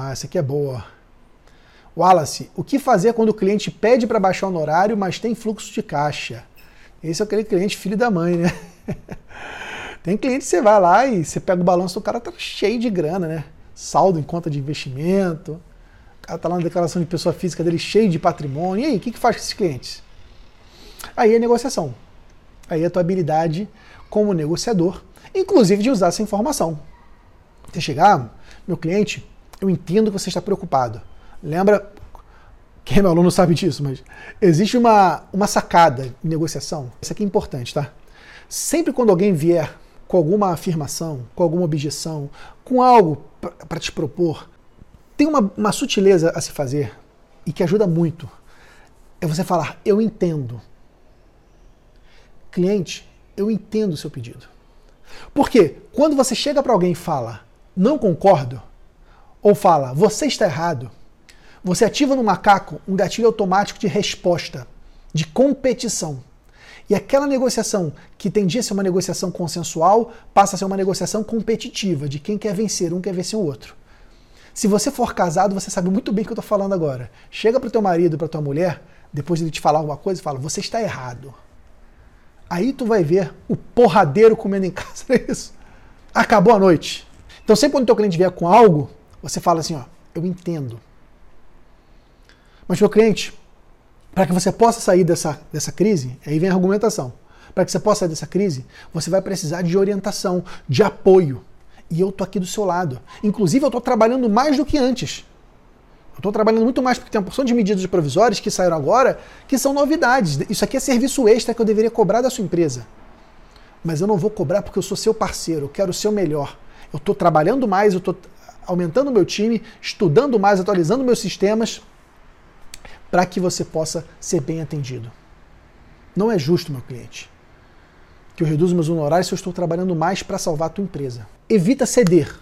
Ah, essa aqui é boa. Wallace, o que fazer quando o cliente pede para baixar o honorário, mas tem fluxo de caixa? Esse é aquele cliente filho da mãe, né? tem cliente que você vai lá e você pega o balanço do cara, tá cheio de grana, né? Saldo em conta de investimento. O cara tá lá na declaração de pessoa física dele cheio de patrimônio. E aí, o que, que faz com esses clientes? Aí é negociação. Aí é a tua habilidade como negociador, inclusive de usar essa informação. Você chegar, meu cliente, eu entendo que você está preocupado. Lembra, quem é meu aluno sabe disso, mas existe uma, uma sacada em negociação. Isso aqui é importante, tá? Sempre quando alguém vier com alguma afirmação, com alguma objeção, com algo para te propor, tem uma, uma sutileza a se fazer e que ajuda muito. É você falar, eu entendo. Cliente, eu entendo o seu pedido. Porque quando você chega para alguém e fala, não concordo, ou fala, você está errado, você ativa no macaco um gatilho automático de resposta, de competição. E aquela negociação que tendia a ser uma negociação consensual passa a ser uma negociação competitiva, de quem quer vencer, um quer vencer o outro. Se você for casado, você sabe muito bem o que eu estou falando agora. Chega para o teu marido, para tua mulher, depois de ele te falar alguma coisa, fala: Você está errado. Aí tu vai ver o porradeiro comendo em casa. É isso. Acabou a noite. Então, sempre quando o teu cliente vier com algo, você fala assim: Ó, eu entendo. Mas, meu cliente, para que você possa sair dessa, dessa crise, aí vem a argumentação. Para que você possa sair dessa crise, você vai precisar de orientação, de apoio. E eu tô aqui do seu lado. Inclusive, eu estou trabalhando mais do que antes. Eu estou trabalhando muito mais porque tem uma porção de medidas provisórias que saíram agora que são novidades. Isso aqui é serviço extra que eu deveria cobrar da sua empresa. Mas eu não vou cobrar porque eu sou seu parceiro, eu quero o seu melhor. Eu estou trabalhando mais, eu estou aumentando o meu time, estudando mais, atualizando meus sistemas para que você possa ser bem atendido. Não é justo, meu cliente, que eu reduza meus honorários se eu estou trabalhando mais para salvar a tua empresa. Evita ceder.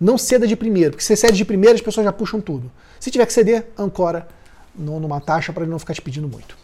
Não ceda de primeiro, porque se você cede de primeiro, as pessoas já puxam tudo. Se tiver que ceder, ancora numa taxa para ele não ficar te pedindo muito.